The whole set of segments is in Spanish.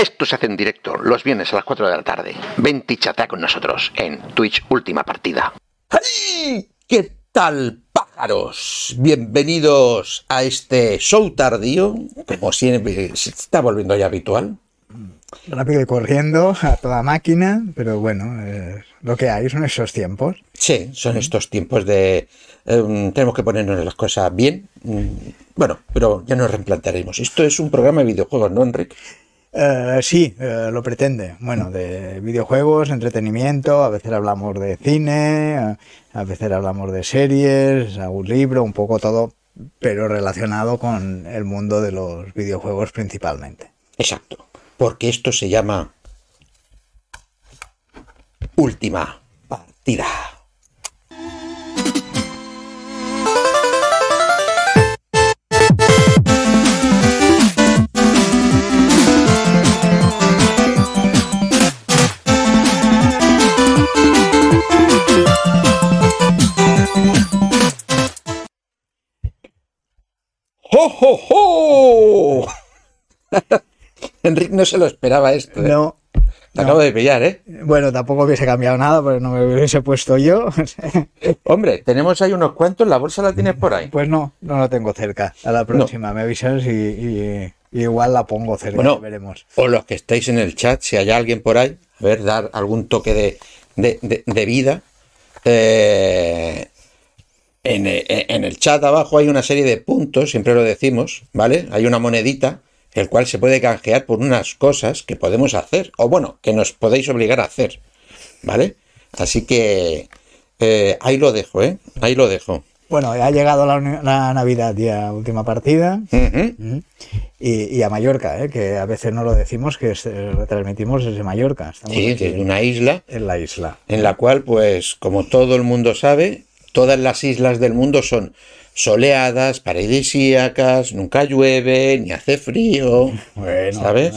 Esto se hace en directo los viernes a las 4 de la tarde. Vente y chatea con nosotros en Twitch Última Partida. ¡Ay! ¿Qué tal, pájaros? Bienvenidos a este show tardío, como siempre se está volviendo ya habitual. Rápido y corriendo a toda máquina, pero bueno, eh, lo que hay son esos tiempos. Sí, son estos tiempos de... eh, tenemos que ponernos las cosas bien. Mm, Bueno, pero ya nos reimplantaremos. Esto es un programa de videojuegos, ¿no, Enrique? Eh, sí, eh, lo pretende. Bueno, de videojuegos, entretenimiento, a veces hablamos de cine, a- a veces hablamos de series, algún libro, un poco todo, pero relacionado con el mundo de los videojuegos principalmente. Exacto. Porque esto se llama Última Partida. ¡Jo, jo, no se lo esperaba esto. ¿eh? No, Te acabo de pillar, ¿eh? bueno, tampoco hubiese cambiado nada, porque no me hubiese puesto yo. Hombre, tenemos ahí unos cuantos, la bolsa la tienes por ahí. Pues no, no lo tengo cerca. A la próxima me avisas y, y- y igual la pongo cerca, Bueno, veremos. o los que estáis en el chat, si hay alguien por ahí, a ver, dar algún toque de, de- de- de vida. Eh, en, eh, en el chat abajo hay una serie de puntos, siempre lo decimos, ¿vale? Hay una monedita, el cual se puede canjear por unas cosas que podemos hacer, o bueno, que nos podéis obligar a hacer, ¿vale? Así que eh, ahí lo dejo, ¿eh? Ahí lo dejo. Bueno, ha llegado la, Navidad ya, última partida. Y, y a Mallorca, ¿eh? que a veces no lo decimos, que es- eh, retransmitimos desde Mallorca. Estamos Sí, desde una isla en la isla. en la cual, pues, como todo el mundo sabe, todas las islas del mundo son soleadas, paradisíacas, nunca llueve, ni hace frío, Bueno, ¿sabes?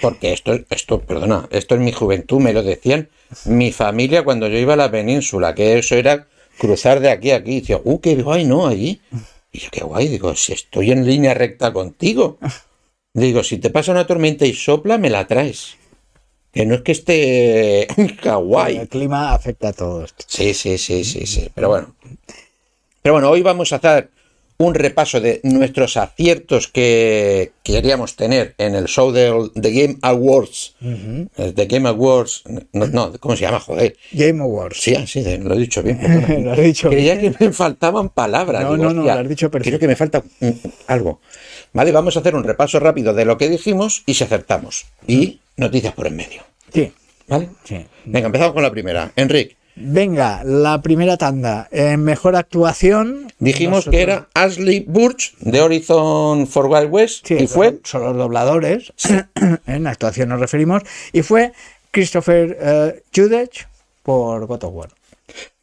Porque esto, esto, perdona, esto en mi juventud me lo decían mi familia cuando yo iba a la península, que eso era cruzar de aquí a aquí. Y decía, uh, qué guay, ¿no? Allí. Y yo, qué guay, digo, si estoy en línea recta contigo. Digo, si te pasa una tormenta y sopla, me la traes. Que no es que esté en Hawái. El clima afecta a todos. Sí, sí, sí, sí, sí. Pero bueno. Pero bueno, hoy vamos a hacer un repaso de nuestros aciertos que queríamos tener en el show del The Game Awards. El The Game Awards. No, no, ¿cómo se llama? Joder. Game Awards. Sí, sí, de- lo he dicho bien. Lo has dicho Creía que me faltaban palabras. No, Digo, no, no, hostia, lo has dicho perfecto. Creo que me falta algo. Vale, vamos a hacer un repaso rápido de lo que dijimos y si acertamos. Y noticias por en medio. Sí, ¿Vale? sí. Venga, empezamos con la primera. Enrique. Venga, la primera tanda. En mejor actuación. Dijimos nosotros- que era Ashley Burch de Horizon for Wild West Sí, y fue son los dobladores. en actuación nos referimos. Y fue Christopher eh, Judge por God of War.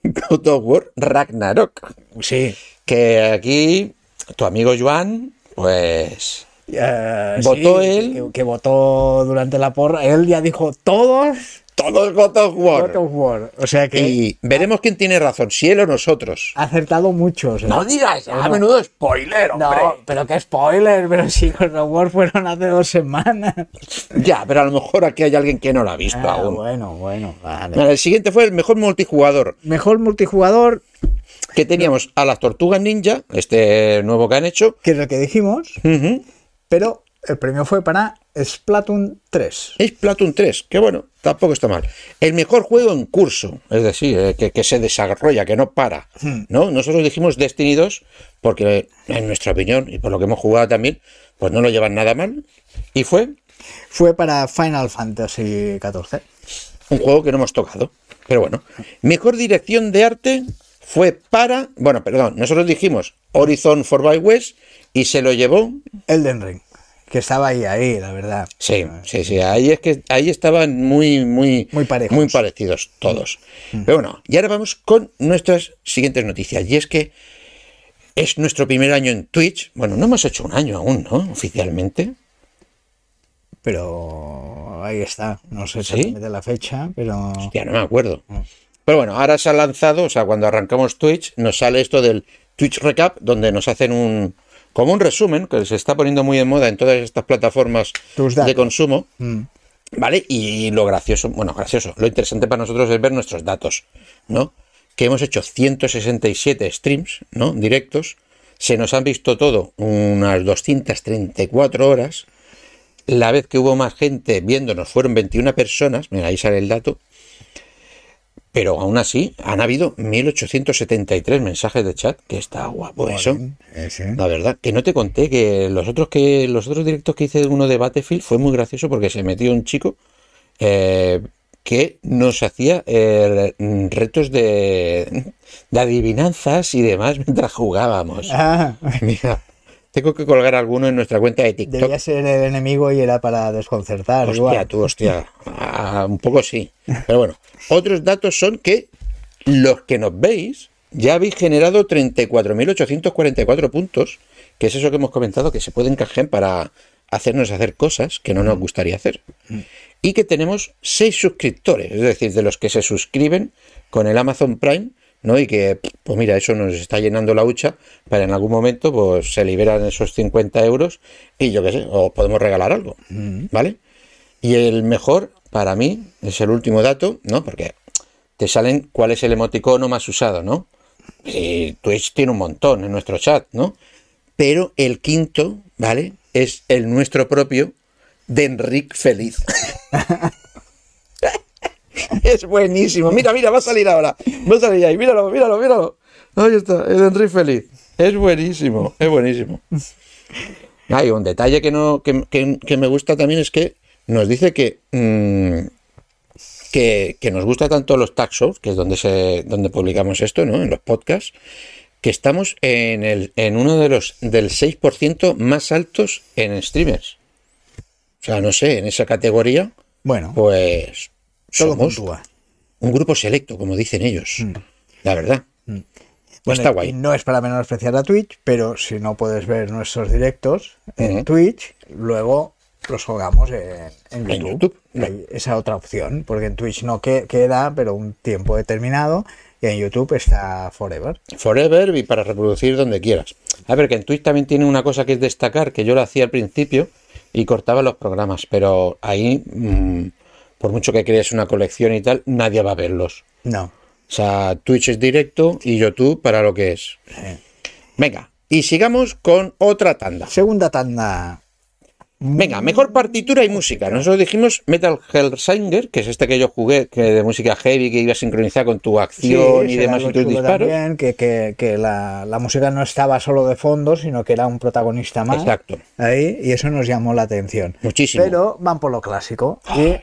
God of War Ragnarok. Sí. Que aquí tu amigo Joan, pues Eh, Votó sí, él. Que, que votó durante la porra. Él ya dijo todos todos God of War. God of War. O sea que Y veremos quién tiene razón, si él o nosotros. ha acertado muchos. ¿eh? No digas, Bueno. menudo spoiler, hombre. No, pero qué spoiler, pero si God of War fueron hace dos semanas. Ya, pero a lo mejor aquí hay alguien que no lo ha visto Ah, aún. bueno, bueno, vale. El siguiente fue el mejor multijugador. Mejor multijugador, Que teníamos a las Tortugas Ninja, este nuevo que han hecho. que es el que dijimos. Pero el premio fue para Splatoon 3. Es Platoon 3, que bueno, tampoco está mal. El mejor juego en curso, es decir, eh, que, que se desarrolla, que no para. ¿no? Nosotros dijimos Destiny 2 porque, en nuestra opinión, y por lo que hemos jugado también, pues no lo llevan nada mal. Y fue Fue para Final Fantasy XIV. un juego que no hemos tocado. Pero bueno, mejor dirección de arte fue para. Bueno, perdón, nosotros dijimos Horizon for by West y se lo llevó. Elden Ring, que estaba ahí, ahí, la verdad. Sí, sí, sí. Ahí es que ahí estaban muy, muy, Muy parejos. muy parecidos todos. Pero bueno, y ahora vamos con nuestras siguientes noticias. Y es que es nuestro primer año en Twitch. Bueno, no hemos hecho un año aún, ¿no? Oficialmente. Pero ahí está. No sé ¿Sí? exactamente la fecha, pero. Ya no me acuerdo. Pero bueno, ahora se ha lanzado, o sea, cuando arrancamos Twitch, nos sale esto del Twitch Recap, donde nos hacen un, como un resumen, que se está poniendo muy en moda en todas estas plataformas de consumo. Mm. ¿Vale? Y lo gracioso, bueno, gracioso, lo interesante para nosotros es ver nuestros datos, ¿no? Que hemos hecho 167 streams, ¿no? Directos. Se nos han visto todo unas 234 horas. La vez que hubo más gente viéndonos fueron 21 personas. Mira, ahí sale el dato. Pero aún así, han habido 1873 mensajes de chat, que está guapo eso. La verdad, que no te conté que los otros que los otros directos que hice de uno de Battlefield fue muy gracioso porque se metió un chico eh, que nos hacía eh, retos de, de adivinanzas y demás mientras jugábamos. Ah, Mira, tengo que colgar alguno en nuestra cuenta de TikTok. debía ser el enemigo y era para desconcertar. Hostia, igual. tú, hostia. Ah, un poco sí. Pero bueno, otros datos son que los que nos veis ya habéis generado 34.844 puntos, que es eso que hemos comentado, que se pueden canjear para hacernos hacer cosas que no nos gustaría hacer. Y que tenemos 6 suscriptores, es decir, de los que se suscriben con el Amazon Prime, ¿no? Y que, pues mira, eso nos está llenando la hucha para en algún momento, pues se liberan esos 50 euros y yo qué sé, o podemos regalar algo, ¿vale? Y el mejor, para mí, es el último dato, ¿no? Porque te salen cuál es el emoticono más usado, ¿no? Y Twitch tiene un montón en nuestro chat, ¿no? Pero el quinto, ¿vale? Es el nuestro propio de Enric Feliz. es buenísimo. Mira, mira, va a salir ahora. Va a salir ahí. Míralo, míralo, míralo. Ahí está, el Enric Feliz. Es buenísimo, es buenísimo. Hay un detalle que, no, que, que- que me gusta también es que nos dice que, mm, que, que nos gusta tanto los tag shows, que es donde, se, donde publicamos esto, ¿no? En los podcasts, que estamos en, el, en uno de los del 6% más altos en streamers. O sea, no sé, en esa categoría, Bueno, pues todo somos puntúa. un grupo selecto, como dicen ellos. La verdad. Bueno, Está guay. no es para menospreciar a Twitch, pero si no puedes ver nuestros directos en. Twitch, luego los jugamos en, en En YouTube. YouTube. Hay esa otra opción, porque en Twitch no que- queda, pero un tiempo determinado, y en YouTube está Forever. Forever y para reproducir donde quieras. A ver, que en Twitch también tiene una cosa que es destacar, que yo lo hacía al principio y cortaba los programas, pero ahí, mm, por mucho que crees una colección y tal, nadie va a verlos. No. O sea, Twitch es directo y YouTube para lo que es. Venga, y sigamos con otra tanda. Segunda tanda. Venga, mejor partitura y música. Nosotros dijimos Metal Hellsinger, que es este que yo jugué, que de música heavy, que iba a sincronizar con tu acción y demás y tus disparos. también, que, que- que la, la música no estaba solo de fondo, sino que era un protagonista más. Exacto. Ahí, y eso nos llamó la atención. Muchísimo. Pero van por lo clásico. Y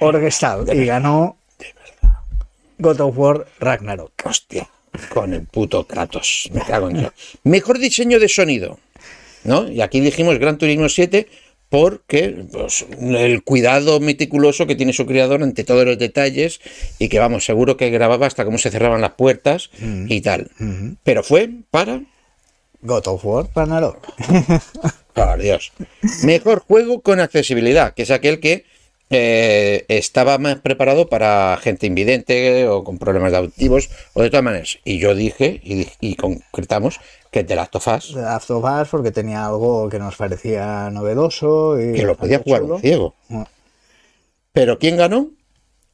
orquestal. Y ganó God of War Ragnarok. Hostia, con el puto Kratos. Me cago en. Mejor diseño de sonido. ¿No? Y aquí dijimos Gran Turismo 7 porque pues, el cuidado meticuloso que tiene su creador ante todos los detalles y que vamos, seguro que grababa hasta cómo se cerraban las puertas y tal. Pero fue para God of War Ragnarok. Por Dios. Mejor juego con accesibilidad, que es aquel que eh, estaba más preparado para gente invidente o con problemas de auditivos o de todas maneras. Y yo dije, y, concretamos, que The Last of Us, The Last of Us, porque tenía algo que nos parecía novedoso. Y que lo podía jugar un ciego. Mm. Pero ¿quién ganó?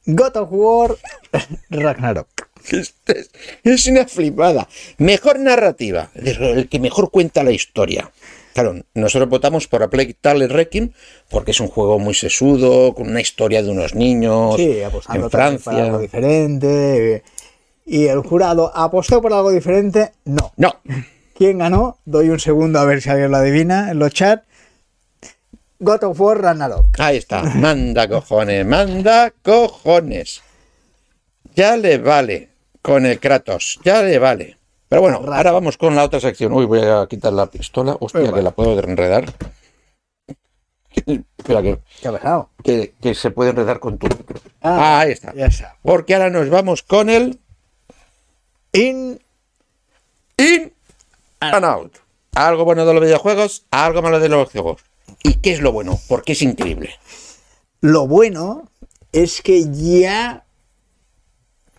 God of War Ragnarok. Este Es, es una flipada. Mejor narrativa, el que mejor cuenta la historia. Claro, nosotros votamos por A Plague Tale Requiem porque es un juego muy sesudo, con una historia de unos niños Sí, en también por algo Francia. diferente. Y el jurado apostó por algo diferente. No. No, ¿Quién ganó? Doy un segundo a ver si alguien lo adivina en los chats. God of War Ragnarok. ahí está. Manda cojones, manda cojones. Ya le vale con el Kratos, ya le vale. Pero bueno, ahora vamos con la otra sección. Uy, voy a quitar la pistola. Hostia, Venga. que la puedo enredar. Espera, que, se puede enredar con tu micro. Ah, Ah, ahí está. Ya está. Porque ahora nos vamos con el In In and Out. Algo bueno de los videojuegos, algo malo de los videojuegos. ¿Y qué es lo bueno? Porque es increíble. Lo bueno es que ya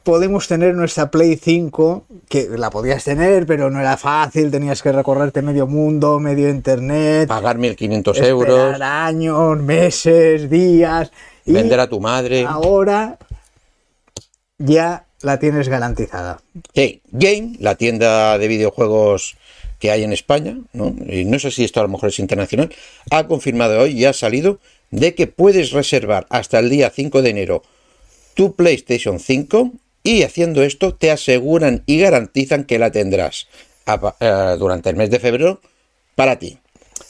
podemos tener nuestra Play 5, que la podías tener, pero no era fácil, tenías que recorrerte medio mundo, medio internet, Pagar 1.500 esperar euros, años, meses, días. y vender a tu madre. Ahora ya la tienes garantizada. Sí, Game, la tienda de videojuegos que hay en España, ¿no? y no sé si esto a lo mejor es internacional, ha confirmado hoy y ha salido de que puedes reservar hasta el día 5 de enero tu PlayStation 5 y haciendo esto te aseguran y garantizan que la tendrás a eh, durante el mes de febrero para ti.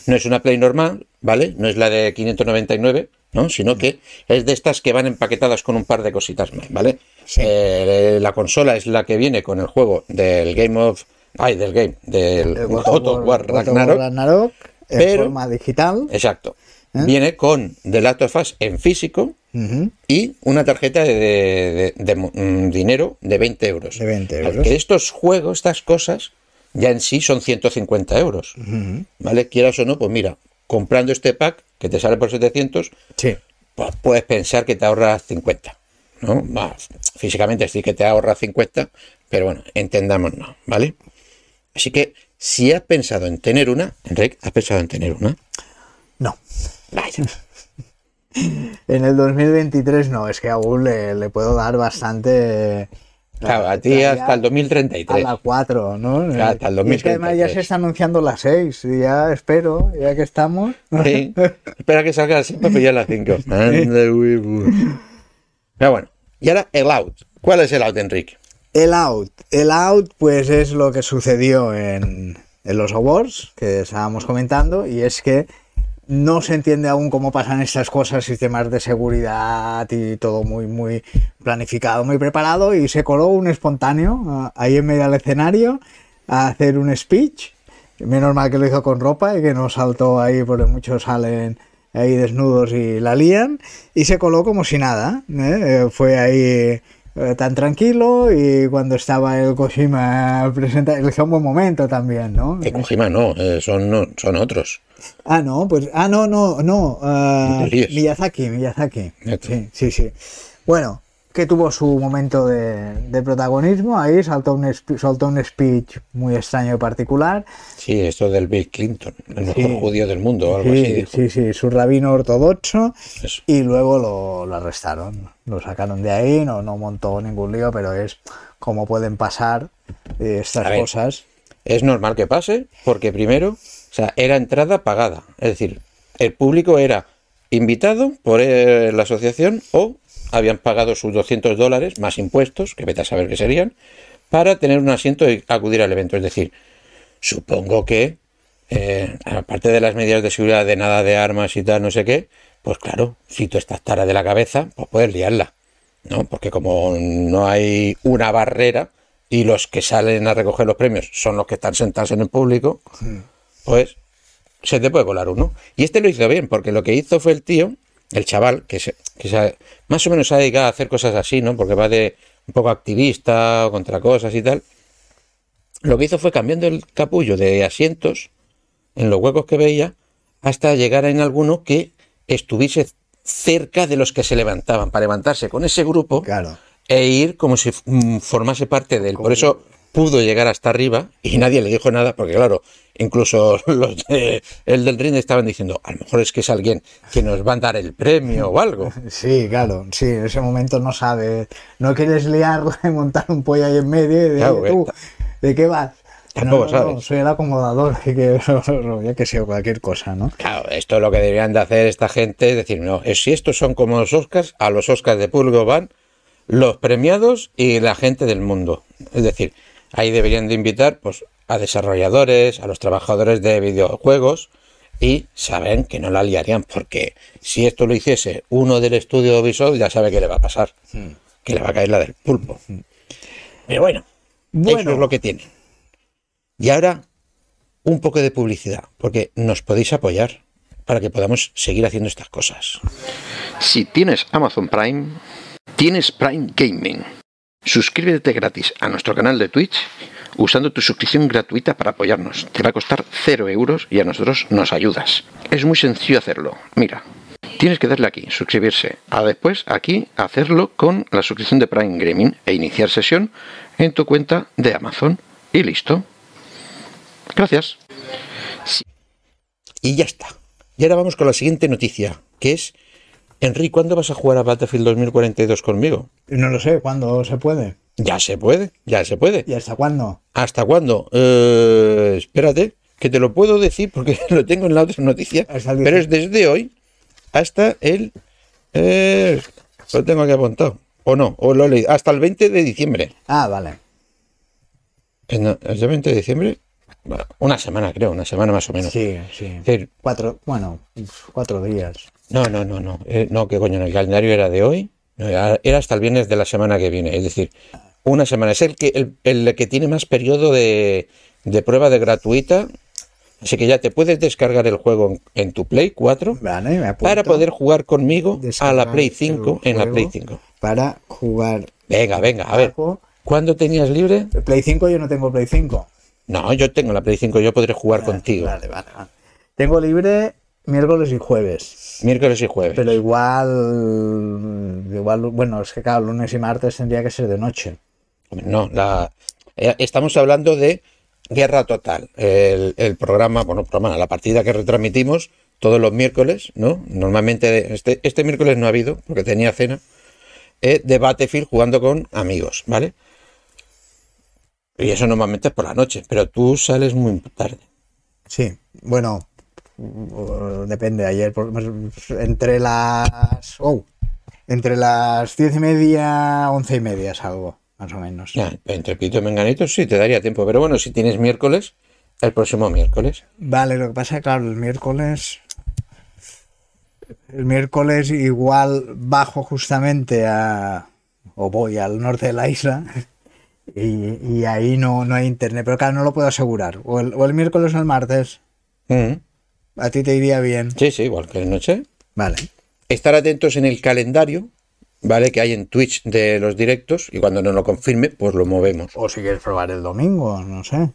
No es una Play normal, ¿vale? No es la de 599, ¿no? Sino que es de estas que van empaquetadas con un par de cositas más, ¿vale? Sí. Eh, la consola es la que viene con el juego del Game of... Ay, del game, del War God of War Ragnarok. Ragnarok, en pero- forma digital. Exacto. ¿Eh? Viene con The Last of Us en físico y una tarjeta de, de- de- de, mm, dinero de 20 euros. De 20 euros. Que estos juegos, estas cosas, ya en sí son 150 euros. ¿Vale? Quieras o no, pues mira, comprando este pack que te sale por 700, Sí. pues puedes pensar que te ahorras 50. ¿no? Va, físicamente sí que te ahorras 50, pero bueno, entendámonos, ¿vale? Así que si has pensado en tener una, Enrique, ¿has pensado en tener una? No. En el 2023 no, es que aún le, le puedo dar bastante. Claro, a ti hasta el A 2033. la 4, ¿no? Claro, hasta el Y es que además ya 2033. se está anunciando la 6, y ya espero, ya que estamos. Sí. Espera que salga así para pillar las 5. Pero bueno, y ahora el out. ¿Cuál es el out, Enrique? El out. El out, pues es lo que sucedió en, en los awards que estábamos comentando, y es que no se entiende aún cómo pasan estas cosas, sistemas de seguridad y todo muy, muy planificado, muy preparado, y se coló un espontáneo ah, ahí en medio del escenario a hacer un speech. Menos mal que lo hizo con ropa y que no saltó ahí, porque muchos salen ahí desnudos y la lían, y se coló como si nada. ¿eh? Eh, Fue ahí eh, tan tranquilo y cuando estaba el Kojima presenta, hizo un buen momento también, ¿no? Que Kojima no, eh, son, no, son otros. Ah, no, pues, ah, no, no, no, líes. Miyazaki, Miyazaki. Neto. Sí, sí, sí. Bueno, que tuvo su momento de, de protagonismo, ahí saltó un, soltó un speech muy extraño y particular. Sí, esto del Bill Clinton, el mejor Sí. judío del mundo, o algo así. Sí, dijo. sí, sí, su rabino ortodoxo Eso. y luego lo, lo arrestaron, lo sacaron de ahí, no, no montó ningún lío, pero es como pueden pasar eh, estas A ver. cosas. Es normal que pase, porque primero, o sea, era entrada pagada. Es decir, el público era invitado por eh, la asociación o habían pagado sus 200 dólares más impuestos, que vete a saber qué serían, para tener un asiento y acudir al evento. Es decir, supongo que, eh, aparte de las medidas de seguridad de nada de armas y tal, no sé qué, pues claro, si tú estás tara de la cabeza, pues puedes liarla. ¿no? Porque como no hay una barrera y los que salen a recoger los premios son los que están sentados en el público, pues se te puede colar uno. Y este lo hizo bien, porque lo que hizo fue el tío, el chaval, que, se, que se- más o menos se ha dedicado a hacer cosas así, ¿no? Porque va de un poco activista o contra cosas y tal. Lo que hizo fue cambiando el capullo de asientos en los huecos que veía hasta llegar en alguno que estuviese cerca de los que se levantaban, para levantarse con ese grupo Claro. e ir como si mm, formase parte de él. Por eso pudo llegar hasta arriba y nadie le dijo nada, porque claro, incluso los de, el del ring estaban diciendo, a lo mejor es que es alguien que nos va a dar el premio o algo. Sí, claro, sí, en ese momento no sabes, no quieres liarla y montar un pollo ahí en medio de, Claro, "Oye, tú, ¿de qué vas? Tampoco No, soy el acomodador, que, ya que sea cualquier cosa, ¿no? Claro, esto es lo que deberían de hacer esta gente, es decir, no, si estos son como los Oscars, a los Oscars de público van los premiados y la gente del mundo. Es decir, ahí deberían de invitar pues a desarrolladores, a los trabajadores de videojuegos y saben que no la liarían porque si esto lo hiciese uno del estudio de Ubisoft ya sabe que le va a pasar, que le va a caer la del pulpo. Pero bueno, Bueno. eso es lo que tiene. Y ahora un poco de publicidad, porque nos podéis apoyar para que podamos seguir haciendo estas cosas. Si tienes Amazon Prime, tienes Prime Gaming. Suscríbete gratis a nuestro canal de Twitch usando tu suscripción gratuita para apoyarnos. Te va a costar 0 euros y a nosotros nos ayudas. Es muy sencillo hacerlo. Mira, tienes que darle aquí, suscribirse. A después, aquí, hacerlo con la suscripción de Prime Gaming e iniciar sesión en tu cuenta de Amazon. Y listo. Gracias. Y ya está. Y ahora vamos con la siguiente noticia, que es, Enrique, ¿cuándo vas a jugar a Battlefield 2042 conmigo? No lo sé, ¿cuándo se puede? Ya se puede, ya se puede. ¿Y hasta cuándo? ¿Hasta cuándo? Eh, espérate, que te lo puedo decir porque lo tengo en la otra noticia, pero 18. es desde hoy hasta el... eh, lo tengo aquí apuntado. O no, o lo he leído. Hasta el 20 de diciembre. Ah, vale. ¿Es el 20 de diciembre? Una semana, creo, una semana más o menos. Sí, sí. Cuatro, bueno, cuatro días. No, no, no, no. Eh, no, que coño, el calendario era de hoy. No, era, era hasta el viernes de la semana que viene. Es decir, una semana. Es el que, el, el que tiene más periodo de, de prueba de gratuita. Así que ya te puedes descargar el juego en, en tu Play 4 Vale, me apunto. para poder jugar conmigo a la Play el 5 en la Play juego 5. Para jugar. Venga, venga, a ver. ¿Cuándo tenías libre? Play 5 yo no tengo Play 5. No, yo tengo la Play 5, yo podré jugar contigo. Vale, vale, vale. Tengo libre miércoles y jueves. Miércoles y jueves. Pero igual, igual, bueno, es que claro, lunes y martes tendría que ser de noche. No, la, eh, estamos hablando de Guerra Total, el, el programa, bueno, programa, la partida que retransmitimos todos los miércoles, ¿no? Normalmente este, este miércoles no ha habido, porque tenía cena, eh, de Battlefield jugando con amigos, ¿vale? Y eso normalmente es por la noche, pero tú sales muy tarde. Sí, bueno, depende. Ayer, por- entre las. Oh, entre las diez y media, once y media salgo, más o menos. Ya, entre pito y menganito sí te daría tiempo, pero bueno, si tienes miércoles, el próximo miércoles. Vale, lo que pasa claro, el miércoles. El miércoles igual bajo justamente a. O voy al norte de la isla. Y, y ahí no, no hay internet. Pero claro, no lo puedo asegurar. O el, o el miércoles o el martes. Mm, A ti te iría bien. Sí, sí, igual que de noche. Vale. estar atentos en el calendario, ¿vale? Que hay en Twitch de los directos y cuando nos lo confirme, pues lo movemos, O si quieres probar el domingo, no sé.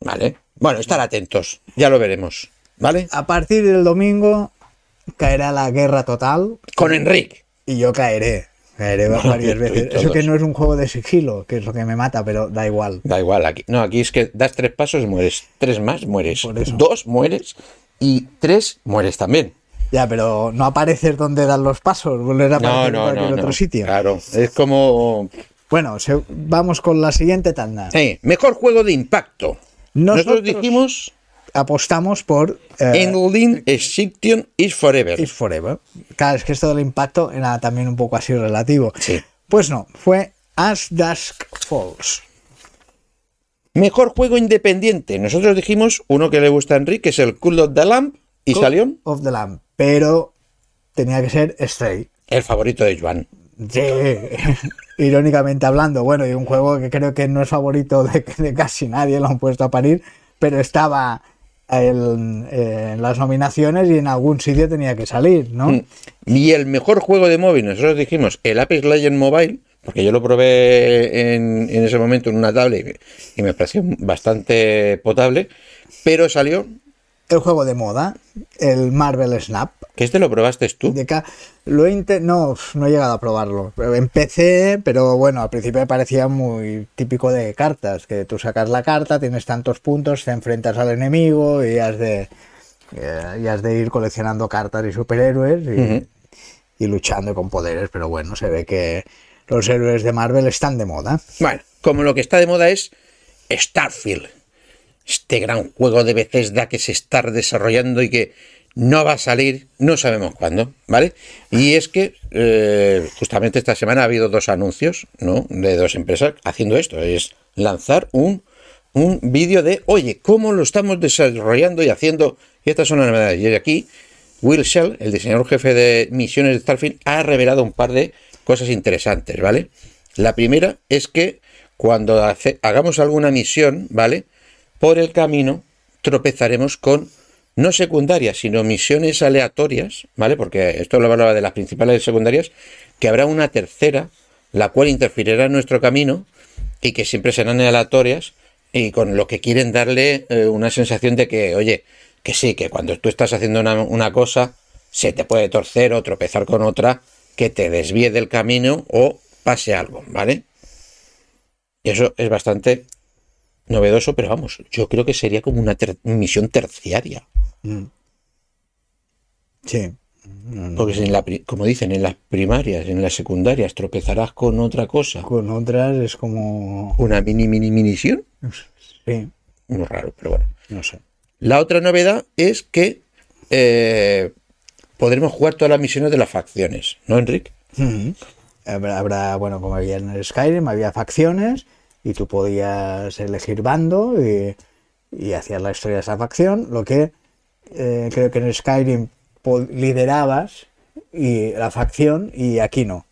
¿vale? Bueno, estar atentos, ya lo veremos, ¿vale? A partir del domingo caerá la guerra total Con Enrique. y yo caeré. Caeré varias veces. Eso que no es un juego de sigilo, que es lo que me mata, pero da igual. Da igual, aquí. No, aquí es que das tres pasos, mueres. Tres más, mueres. Dos, mueres. Y tres, mueres también. Ya, pero no aparecer donde dan los pasos, volver a No, aparecer en no, cualquier no, otro no. sitio. Claro, es como... Bueno, vamos con la siguiente tanda. Sí, mejor juego de impacto. Nosotros, Nosotros dijimos apostamos por eh, Endling Extinction is Forever. Is Forever. Claro, es que esto del impacto era también un poco así relativo. Sí. Pues no, fue As Dusk Falls. Mejor juego independiente. Nosotros dijimos uno que le gusta a Enrique, que es el Cool of the Lamp. ¿Y Call salió? Of the Lamb. Pero tenía que ser Stray. El favorito de Joan. Sí, irónicamente hablando, bueno, y un juego que creo que no es favorito de, de casi nadie, lo han puesto a parir, pero estaba en, en las nominaciones y en algún sitio tenía que salir, ¿no? Mm. Y el mejor juego de móvil, nosotros dijimos el Apex Legends Mobile, porque yo lo probé en, en ese momento en una tablet y me, y me pareció bastante potable, pero salió, El juego de moda, el Marvel Snap, que este lo probaste tú. lo he no, no he llegado a probarlo. Empecé, pero bueno, al principio me parecía muy típico de cartas, que tú sacas la carta, tienes tantos puntos, te enfrentas al enemigo y has de, eh, y has de ir coleccionando cartas y superhéroes y, y luchando con poderes, pero bueno, se ve que los héroes de Marvel están de moda. Bueno, como lo que está de moda es Starfield. Este gran juego de Bethesda que se está desarrollando y que no va a salir, no sabemos cuándo, ¿vale? Y es que eh, justamente esta semana ha habido dos anuncios, ¿no? De dos empresas haciendo esto, es lanzar un, un vídeo de, oye, ¿cómo lo estamos desarrollando y haciendo? Y estas son las novedades. Y aquí Will Shell, el diseñador jefe de misiones de Starfield, ha revelado un par de cosas interesantes, ¿vale? La primera es que cuando hagamos alguna misión, ¿vale? Por el camino tropezaremos con no secundarias, sino misiones aleatorias, ¿vale? Porque esto lo hablaba de las principales secundarias, que habrá una tercera, la cual interferirá en nuestro camino y que siempre serán aleatorias y con lo que quieren darle eh, una sensación de que, oye, que sí, que cuando tú estás haciendo una cosa, se te puede torcer o tropezar con otra que te desvíe del camino o pase algo, ¿vale? Y eso es bastante novedoso, pero vamos, yo creo que sería como una ter- misión terciaria. Mm. Sí. No, no. Porque en la, como dicen, en las primarias, en las secundarias, tropezarás con otra cosa. Con otras es como... Una mini, mini, misión. Sí, Muy raro, pero bueno. no sé. La otra novedad es que eh, podremos jugar todas las misiones de las facciones, ¿no, Enrique? Habrá, bueno, como había en el Skyrim, había facciones y tú podías elegir bando y, y hacías la historia de esa facción. Lo que eh, creo que en el Skyrim liderabas y la facción y aquí no.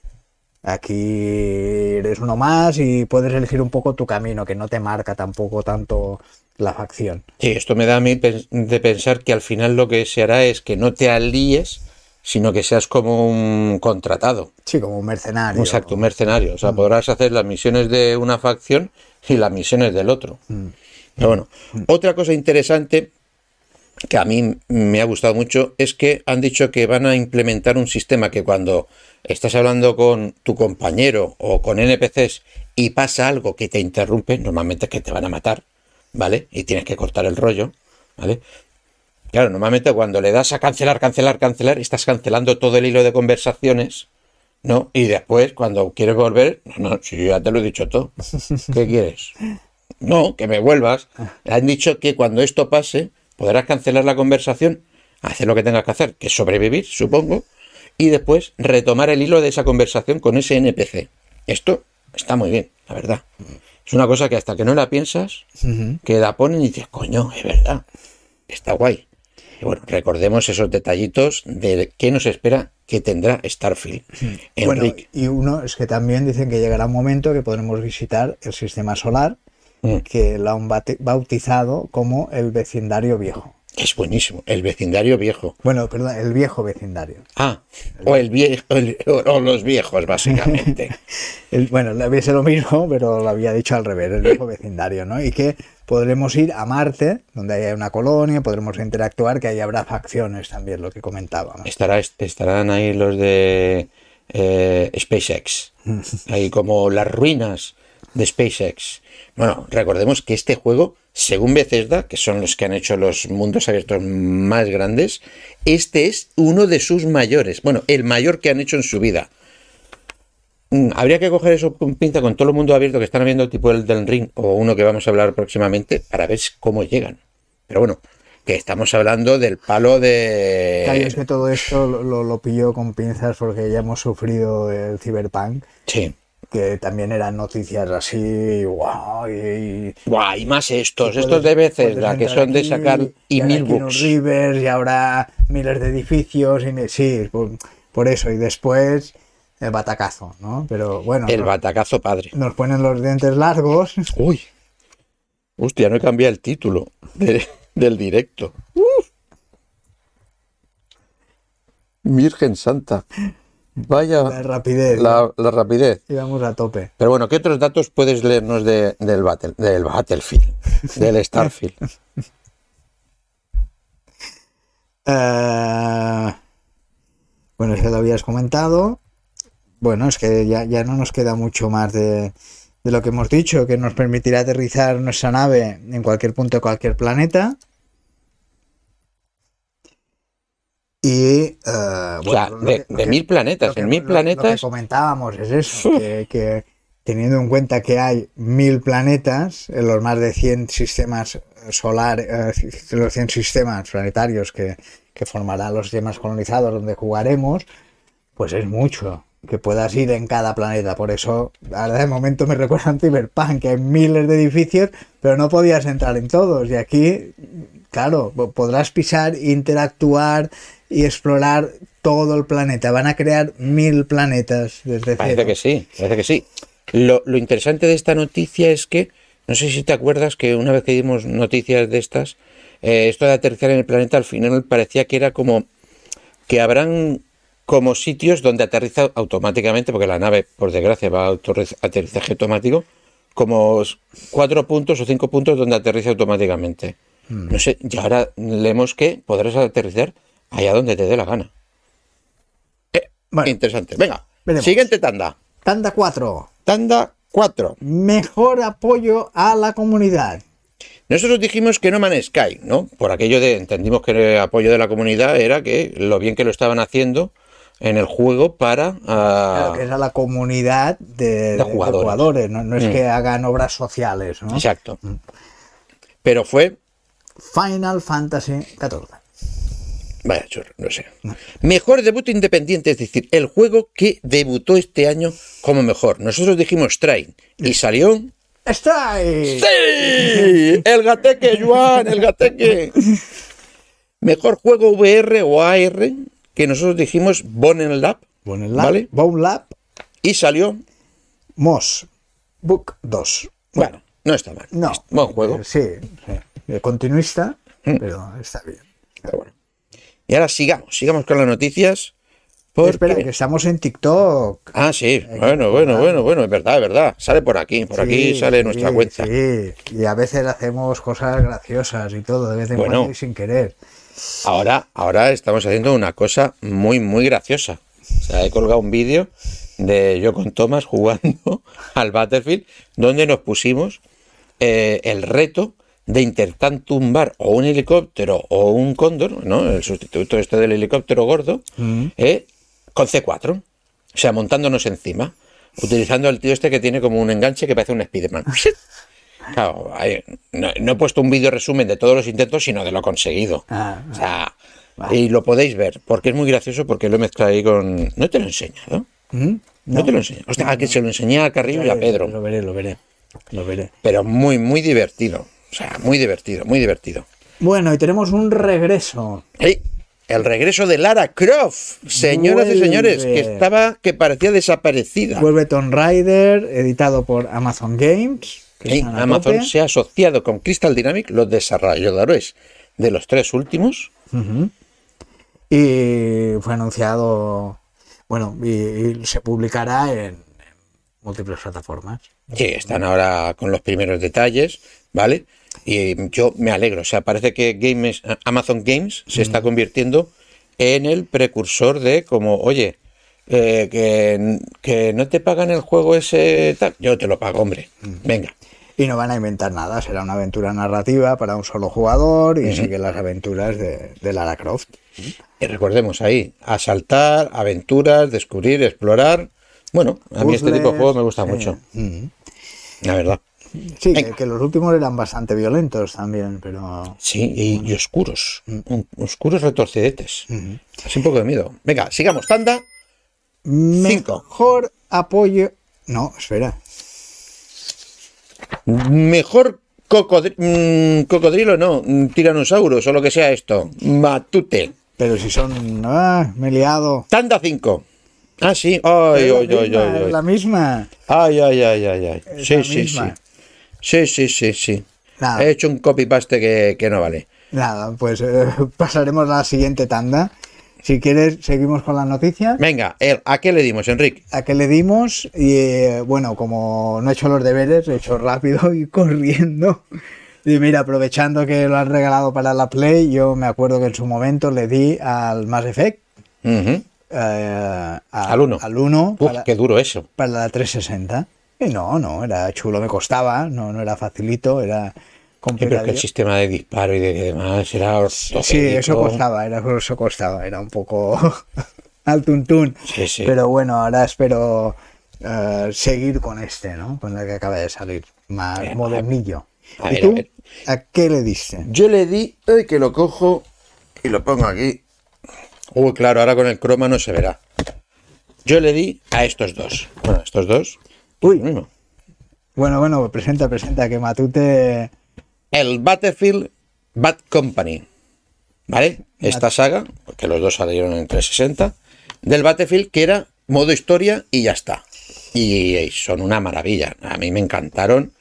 Aquí eres uno más y puedes elegir un poco tu camino, que no te marca tampoco tanto la facción. Sí, esto me da a mí de pensar que al final lo que se hará es que no te alíes, sino que seas como un contratado. Sí, como un mercenario. Exacto, un mercenario. O sea, podrás hacer las misiones de una facción y las misiones del otro. Pero bueno, otra cosa interesante que a mí me ha gustado mucho es que han dicho que van a implementar un sistema que cuando estás hablando con tu compañero o con NPCs y pasa algo que te interrumpe, normalmente es que te van a matar, ¿vale? Y tienes que cortar el rollo, ¿vale? Claro, normalmente cuando le das a cancelar, cancelar, cancelar, estás cancelando todo el hilo de conversaciones, ¿no? Y después, cuando quieres volver, no, no, si ya te lo he dicho todo. ¿Qué quieres? No, que me vuelvas. Han dicho que cuando esto pase, podrás cancelar la conversación, hacer lo que tengas que hacer, que es sobrevivir, supongo, y después retomar el hilo de esa conversación con ese NPC. Esto está muy bien, la verdad. Es una cosa que hasta que no la piensas, que la ponen y dices, coño, es verdad. Está guay. Y bueno, recordemos esos detallitos de qué nos espera que tendrá Starfield. Bueno, y uno es que también dicen que llegará un momento que podremos visitar el sistema solar, Mm. que lo han bautizado como el vecindario viejo. Es buenísimo. El vecindario viejo. Bueno, perdón, el viejo vecindario. Ah, o el viejo, o los viejos, básicamente. El- bueno, le hubiese lo mismo, pero lo había dicho al revés, el viejo vecindario, ¿no? Y que podremos ir a Marte, donde haya una colonia, podremos interactuar, que ahí habrá facciones también, lo que comentábamos. Estará, estarán ahí los de eh, SpaceX. Ahí como las ruinas de SpaceX. Bueno, recordemos que este juego, según Bethesda, que son los que han hecho los mundos abiertos más grandes, este es uno de sus mayores. Bueno, el mayor que han hecho en su vida. Mm, Habría que coger eso con pinza con todo el mundo abierto que están viendo, tipo el del Ring o uno que vamos a hablar próximamente, para ver cómo llegan. Pero bueno, que estamos hablando del palo de. Claro, es que todo esto lo, lo- lo pilló con pinzas porque ya hemos sufrido el Cyberpunk, Sí. Que también eran noticias así, wow, y, y- y más estos, estos puedes- de puedes Bethesda, que son de sacar y aquí unos books. Rivers y ahora miles de edificios, y sí, por, por eso, y después el batacazo, ¿no? Pero bueno, El nos, batacazo padre. nos ponen los dientes largos. Uy. Hostia, no he cambiado el título de- del directo. Uf. Virgen Santa. Vaya La rapidez. la, la rapidez. Y vamos a tope. Pero bueno, ¿qué otros datos puedes leernos de- del, battle, del Battlefield? Del Starfield. Eh, bueno, que lo habías comentado. Bueno, es que ya, ya no nos queda mucho más de, de lo que hemos dicho, que nos permitirá aterrizar nuestra nave en cualquier punto de cualquier planeta. Y eh, O sea, lo de, que- mil planetas. que- En mil lo- Lo, planetas. que comentábamos es eso, que, que teniendo en cuenta que hay mil planetas en los más de 100 sistemas solares, los 100 sistemas planetarios que, que formarán los sistemas colonizados donde jugaremos, pues es mucho que puedas ir en cada planeta. Por eso, ahora de momento me recuerda a Cyberpunk, que hay miles de edificios, pero no podías entrar en todos. Y aquí, claro, po- podrás pisar, interactuar y explorar todo el planeta. Van a crear mil planetas desde Parece cero. que sí, parece que sí. Lo, lo interesante de esta noticia es que, no sé si te acuerdas que una vez que dimos noticias de estas, eh, esto de aterrizar en el planeta al final parecía que era como que habrán como sitios donde aterriza automáticamente, porque la nave, por desgracia, va a aterrizaje automático, como cuatro puntos o cinco puntos donde aterriza automáticamente. No sé, y ahora leemos que podrás aterrizar allá donde te dé la gana. Bueno. interesante. Venga, Veremos. siguiente tanda. Tanda 4. Tanda 4. Mejor apoyo a la comunidad. Nosotros dijimos que No Man's Sky, ¿no? Por aquello de, entendimos que el apoyo de la comunidad era que lo bien que lo estaban haciendo en el juego para... ah, Claro, que era la comunidad de, de jugadores. jugadores, no, no es Mm. que hagan obras sociales. ¿no? Exacto. Pero fue... Final Fantasy XIV. Vaya chorro, no sé. Mejor debut independiente, es decir, el juego que debutó este año como mejor. Nosotros dijimos Train y salió... ¡Strike! ¡Sí! El gateque, Juan, el gateque. Mejor juego VR o AR que nosotros dijimos Bonen Lab. Bone Lab, ¿Vale? Bone Lab, Y salió. Moss Book 2. Bueno, no está mal. No. Buen juego. Sí, sí. Eh, Continuista, Mm. pero está bien. Pero bueno. Y ahora sigamos, sigamos con las noticias. Porque... Espera, que estamos en TikTok. Ah, sí. Bueno, bueno, bueno, bueno, es verdad, es verdad. Sale por aquí, por aquí sale sí, nuestra cuenta. Sí, y a veces hacemos cosas graciosas y todo, de vez en Bueno. cuando y sin querer. Ahora, ahora estamos haciendo una cosa muy, muy graciosa. O sea, he colgado un vídeo de yo con Thomas jugando al Battlefield, donde nos pusimos eh, el reto de intentar tumbar o un helicóptero o un cóndor, ¿no? El sustituto este del helicóptero gordo, eh, con C4. O sea, montándonos encima, utilizando el tío este que tiene como un enganche que parece un Spiderman. Claro, no, no he puesto un vídeo resumen de todos los intentos, sino de lo conseguido. Ah, O sea, y lo podéis ver, porque es muy gracioso, porque lo he mezclado ahí con... No te lo he enseñado. ¿Mm? No, te lo enseño. Hostia, que se lo enseñé a Carrillo y a Pedro. Lo veré, lo veré. Lo veré. Pero muy, muy divertido. O sea, muy divertido, muy divertido. Bueno, y tenemos un regreso. ¡Ey! El regreso de Lara Croft, señoras y señores, que estaba, que parecía desaparecida. Vuelve Tomb Raider, editado por Amazon Games. a Amazon tope. se ha asociado con Crystal Dynamics, los desarrolladores de los tres últimos. Y fue anunciado, bueno, y, y se publicará en, en múltiples plataformas. Sí, están ahora con los primeros detalles, ¿vale? Y yo me alegro, o sea, parece que Games, Amazon Games se está convirtiendo en el precursor de como, oye, eh, que, que no te pagan el juego ese tal, yo te lo pago, hombre, venga. Y no van a inventar nada, será una aventura narrativa para un solo jugador y sigue las aventuras de, de Lara Croft. Y recordemos ahí, asaltar, aventuras, descubrir, explorar. Bueno, a mí este tipo de juegos me gusta mucho, la verdad. Sí, que, que los últimos eran bastante violentos también, pero... Sí, y, y oscuros, oscuros retorcedetes. Así un poco de miedo. Venga, sigamos, tanda. Cinco. Mejor apoyo... No, espera. Mejor cocodri- mm, cocodrilo, no, mm, tiranosaurus o lo que sea esto. Matute. Pero si son... Ah, me he liado. Tanda 5. Ah, sí. Ay, ay, ay, ay, la misma. Ay, ay, ay, ay, ay. Sí, sí, sí. Sí, sí, sí, sí. Nada. He hecho un copy-paste que, que no vale. Nada, pues eh, pasaremos a la siguiente tanda. Si quieres, seguimos con las noticias. Venga, ¿a qué le dimos, Enrique? ¿A qué le dimos? Y eh, bueno, como no he hecho los deberes, he hecho rápido y corriendo. Y mira, aprovechando que lo han regalado para la Play, yo me acuerdo que en su momento le di al Mass Effect. Ujú. eh, a- Al uno. Al 1 Uf, para, qué duro eso. para la 360. Y no, no, era chulo, me costaba, no, no era facilito, era Sí, pero que complicado. el sistema de disparo y de demás era Sí, ortopédico. eso costaba, era, eso costaba, era un poco al tuntún. Sí, sí. Pero bueno, ahora espero eh, seguir con este, ¿no? Con el que acaba de salir, más modernillo. a ¿Y ver, tú? a ver. ¿A qué le diste? Yo le di, que lo cojo y lo pongo aquí. Uy, claro, ahora con el croma no se verá. Yo le di a estos dos. Bueno, estos dos. Uy. Bueno, bueno, presenta, presenta, que Matute... El Battlefield Bad Company. ¿Vale? Esta saga, porque los dos salieron en 360, del Battlefield que era modo historia y ya está. Y son una maravilla. A mí me encantaron.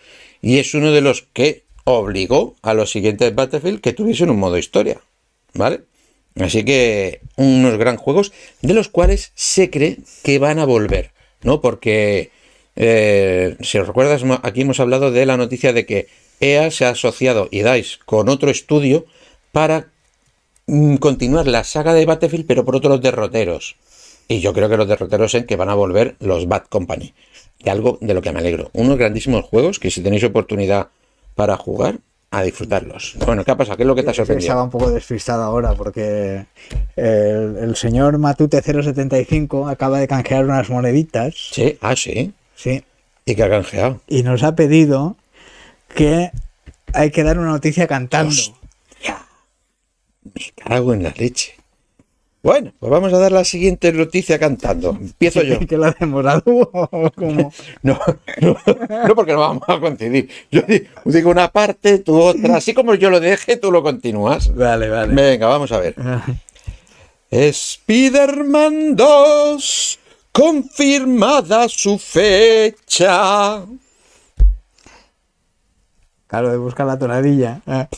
Y es uno de los que obligó a los siguientes Battlefield que tuviesen un modo historia. ¿Vale? Así que unos gran juegos de los cuales se cree que van a volver, ¿no? Porque, eh, si os recuerdas, aquí hemos hablado de la noticia de que EA se ha asociado y DICE con otro estudio para mm, continuar la saga de Battlefield, pero por otros derroteros, Y yo creo que los derroteros en que van a volver los Bad Company. Y algo de lo que me alegro. Unos grandísimos juegos que si tenéis oportunidad para jugar, a disfrutarlos. Bueno, ¿qué ha pasado? ¿Qué es lo que te ha Estaba sorprendido? un poco despistado ahora porque el, el señor Matute075 acaba de canjear unas moneditas. Sí, ah, sí. Sí. ¿Y qué ha canjeado? Y nos ha pedido que hay que dar una noticia cantando. Hostia. Me cago en la leche. Bueno, pues vamos a dar la siguiente noticia cantando. Empiezo yo. ¿Que la hemos dado o cómo? No, no, no, porque no vamos a coincidir. Yo di- digo una parte, tú otra. Así como yo lo deje, tú lo continúas. Vale, vale. Venga, vamos a ver. Spider-Man 2, confirmada su fecha. Claro, de buscar la tonadilla.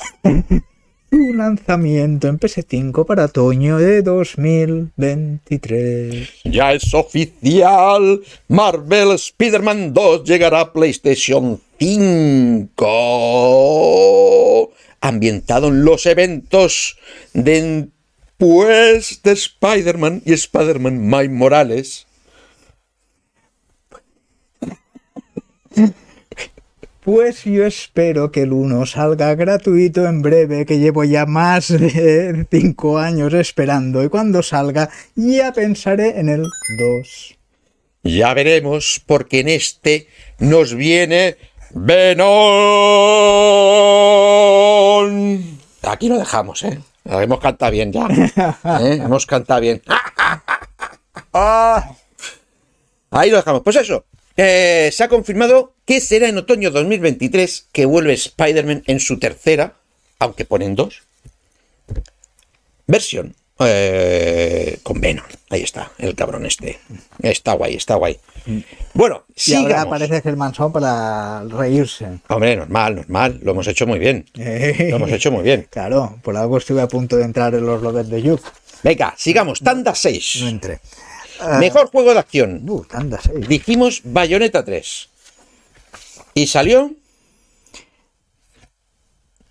Un lanzamiento en PS5 para otoño de 2023. Ya es oficial. Marvel Spider-Man 2 llegará a PlayStation 5. Ambientado en los eventos después de Spider-Man y Spider-Man Miles Morales. Pues yo espero que el 1 salga gratuito en breve, que llevo ya más de 5 años esperando. Y cuando salga, ya pensaré en el 2. Ya veremos, porque en este nos viene Venom. Aquí lo dejamos, ¿eh? Hemos cantado bien ya. ¿eh? Hemos cantado bien. ¡Ah! Ahí lo dejamos. Pues eso. Eh, se ha confirmado que será en otoño 2023 que vuelve Spider-Man en su tercera, aunque ponen dos, versión. eh, con Venom. Ahí está, el cabrón este. Está guay, está guay. Bueno, Y ahora aparece Germán Son para reírse. Hombre, normal, normal. Lo hemos hecho muy bien. Lo hemos hecho muy bien. Claro, por algo estuve a punto de entrar en los lovers de Youth. Venga, sigamos. Tanda 6. No entré. Mejor juego de acción. Uh. Dijimos Bayonetta 3. Y salió.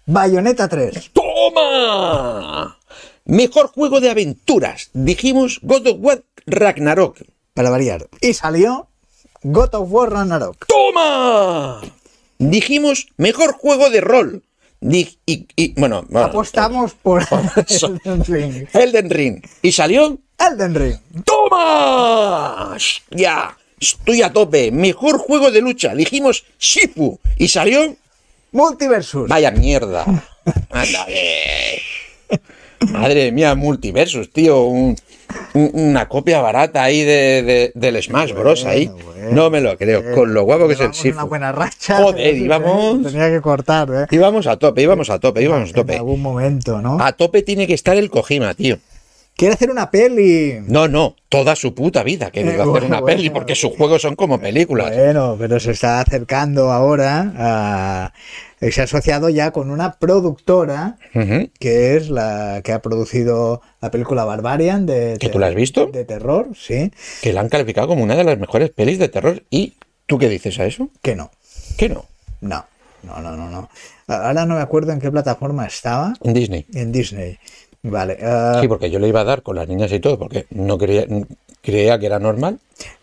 Bayonetta 3. ¡Toma! Mejor juego de aventuras. Dijimos God of War Ragnarok. Para variar. Y salió God of War Ragnarok. ¡Toma! Dijimos mejor juego de rol. Y, y- bueno, bueno, Apostamos por. Elden Ring. Elden Ring. ¿Y salió? Elden Ring. ¡Toma! Ya, estoy a tope. Mejor juego de lucha. Dijimos Shifu. ¿Y salió? Multiversus. Vaya mierda. Ándale. Madre mía, multiversus, tío. Un- un- una copia barata ahí de, de- del Smash Bros. ahí. bueno. No me lo creo. Con lo guapo que es el Llevamos una Shifu. buena racha. Joder, íbamos- Tenía que cortar, ¿eh? Íbamos a tope, íbamos a tope, íbamos a En tope. algún momento, ¿no? A tope tiene que estar el Kojima, tío. Quiere hacer una peli. No, no, toda su puta vida que Eh, hacer una bueno, peli, porque sus juegos son como películas. Bueno, pero se está acercando ahora a... y Se ha asociado ya con una productora que es la que ha producido la película Barbarian de, ¿Que tú la has visto? de terror, sí, Que la han calificado como una de las mejores pelis de terror. ¿Y tú qué dices a eso? que no, Que no. no, no, no, no, no. Ahora no me acuerdo en qué plataforma estaba, En Disney. en Disney. Vale. ah, Sí, porque yo le iba a dar con las niñas y todo, porque no creía, creía que era normal.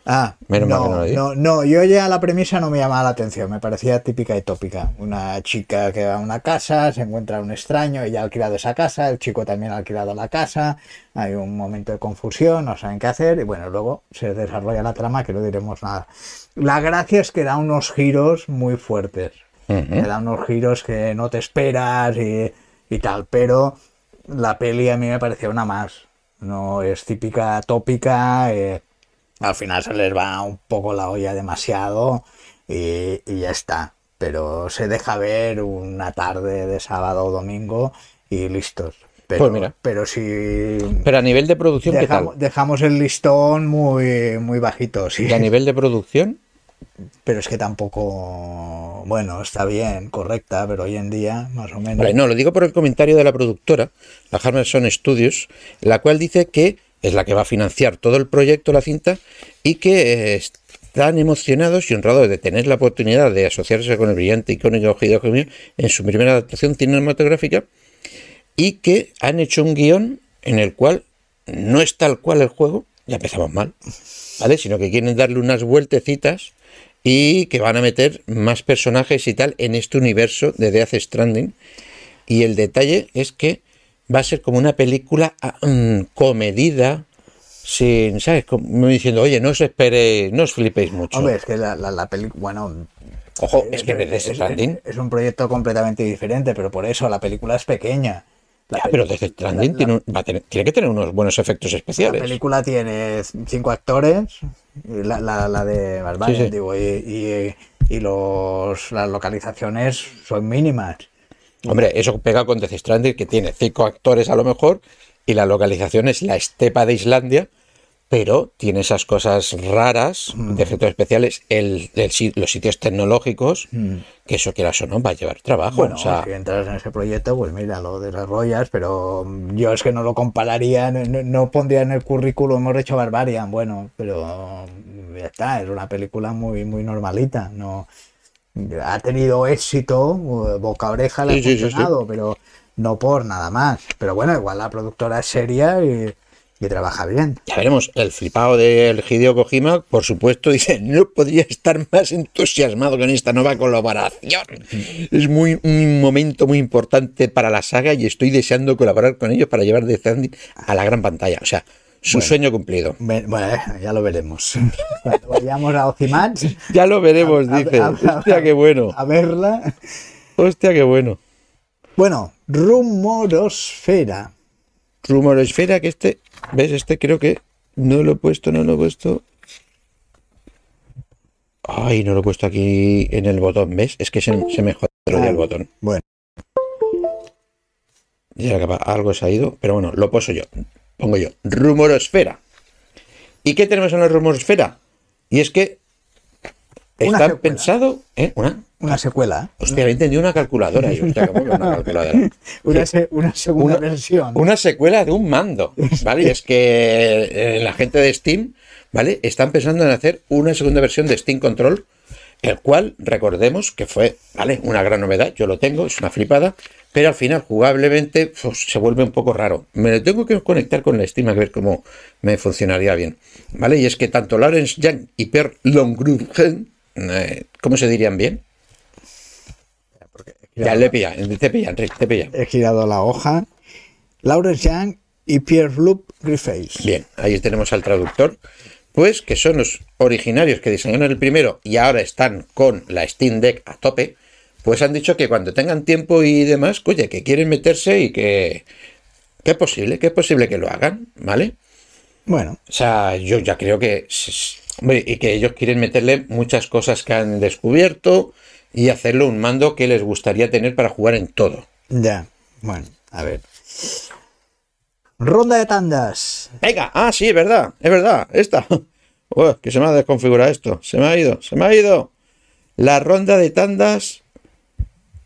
Ah, Menos mal no, que no lo no, no, yo ya la premisa no me llamaba la atención, me parecía típica y tópica. Una chica que va a una casa, se encuentra un extraño, ella ha alquilado esa casa, el chico también ha alquilado la casa, hay un momento de confusión, no saben qué hacer, y bueno, luego se desarrolla la trama que no diremos nada. La gracia es que da unos giros muy fuertes, que da unos giros que no te esperas y, y tal, pero la peli a mí me parecía una más. No es típica tópica. eh, al final se les va un poco la olla demasiado y, y ya está. Pero se deja ver una tarde de sábado o domingo y listos. Pero, Pues mira. pero si Pero a nivel de producción, ¿qué dejamos, tal? dejamos el listón muy, muy bajito, sí. Y a nivel de producción, Pero es que tampoco, bueno, está bien, correcta, pero hoy en día, más o menos. No, lo digo por el comentario de la productora, la Harmerson Studios, la cual dice que es la que va a financiar todo el proyecto, la cinta, y que eh, están emocionados y honrados de tener la oportunidad de asociarse con el brillante icónico Hideo Kojima en su primera adaptación cinematográfica, y que han hecho un guion en el cual no es tal cual el juego, ya empezamos mal, ¿vale? Sino que quieren darle unas vueltecitas y que van a meter más personajes y tal en este universo de Death Stranding. Y el detalle es que va a ser como una película mm, comedida, sin, ¿sabes? Como diciendo, oye, no os esperéis, no os flipéis mucho. Hombre, es que la, la, la película, bueno, Ojo, es que es, Stranding... es un proyecto completamente diferente, pero por eso la película es pequeña. La Ya, pe- pero Death Stranding la- tiene, un- va a tener- tiene que tener unos buenos efectos La especiales. película tiene cinco actores, y la, la, la de Barbarian, Sí, sí. digo, y, y- y los, las localizaciones son mínimas. Hombre, eso pega con Death Stranding, que tiene cinco actores a lo mejor, y la localización es la estepa de Islandia, pero tiene esas cosas raras de efectos especiales, el, los sitios tecnológicos, que eso quieras o no, va a llevar trabajo. Bueno, o sea, si entras en ese proyecto, pues mira, lo desarrollas, pero yo es que no lo compararía, no, no- pondría en el currículum, hemos hecho Barbarian, bueno, pero ya está, es una película muy, muy normalita, no ha tenido éxito, boca a oreja le ha Sí, sí, sí, sí. funcionado, pero no por nada más. Pero bueno, igual la productora es seria y, trabaja bien. Ya veremos, el flipado del Hideo Kojima, por supuesto, dice, no podría estar más entusiasmado con esta nueva colaboración. Es muy, un momento muy importante para la saga y estoy deseando colaborar con ellos para llevar Death Stranding a la gran pantalla. O sea, su sueño cumplido. Bueno, eh, ya lo veremos. Cuando vayamos a Ocimax, Ya lo veremos, a- dice. a- a- Hostia, qué bueno. a verla. Hostia, qué bueno. Bueno, Rumorosfera. Rumorosfera, que este, ¿ves? Este creo que no lo he puesto, no lo he puesto. Ay, no lo he puesto aquí en el botón, ¿ves? Es que se, se me jodió el botón. Bueno, Ya acaba, algo se ha ido, pero bueno, lo puso yo. Pongo yo. Rumorosfera. ¿Y qué tenemos en la rumorosfera? Y es que está pensado, ¿eh? Una. Una secuela. Hostia, había entendido una calculadora. Y, hostia, ¿cómo que una calculadora? Una, se- una segunda Una- versión. Una secuela de un mando, ¿vale? Y es que eh, la gente de Steam, ¿vale? Están pensando en hacer una segunda versión de Steam Control, el cual recordemos que fue, ¿vale? Una gran novedad, yo lo tengo, es una flipada, pero al final jugablemente pues, se vuelve un poco raro. Me lo tengo que conectar con la Steam a ver cómo me funcionaría bien, ¿vale? Y es que tanto Lawrence Young y Per Longrugen, eh, ¿cómo se dirían bien? Ya le pilla, te pilla, Enrique, te pilla. He girado la hoja. Lawrence Young y Pierre-Loup Griffiths. Bien, ahí tenemos al traductor, pues que son los originarios que diseñaron el primero y ahora están con la Steam Deck a tope, pues han dicho que cuando tengan tiempo y demás, oye, que quieren meterse y que, que es posible, que es posible que lo hagan, ¿vale? Bueno, O sea, yo ya creo que, hombre, y que ellos quieren meterle muchas cosas que han descubierto y hacerlo un mando que les gustaría tener para jugar en todo. ya. Bueno, a ver. Ronda de tandas. Venga, ah, sí, es verdad, es verdad, esta. Uy, que se me ha desconfigurado esto, se me ha ido, se me ha ido. La ronda de tandas,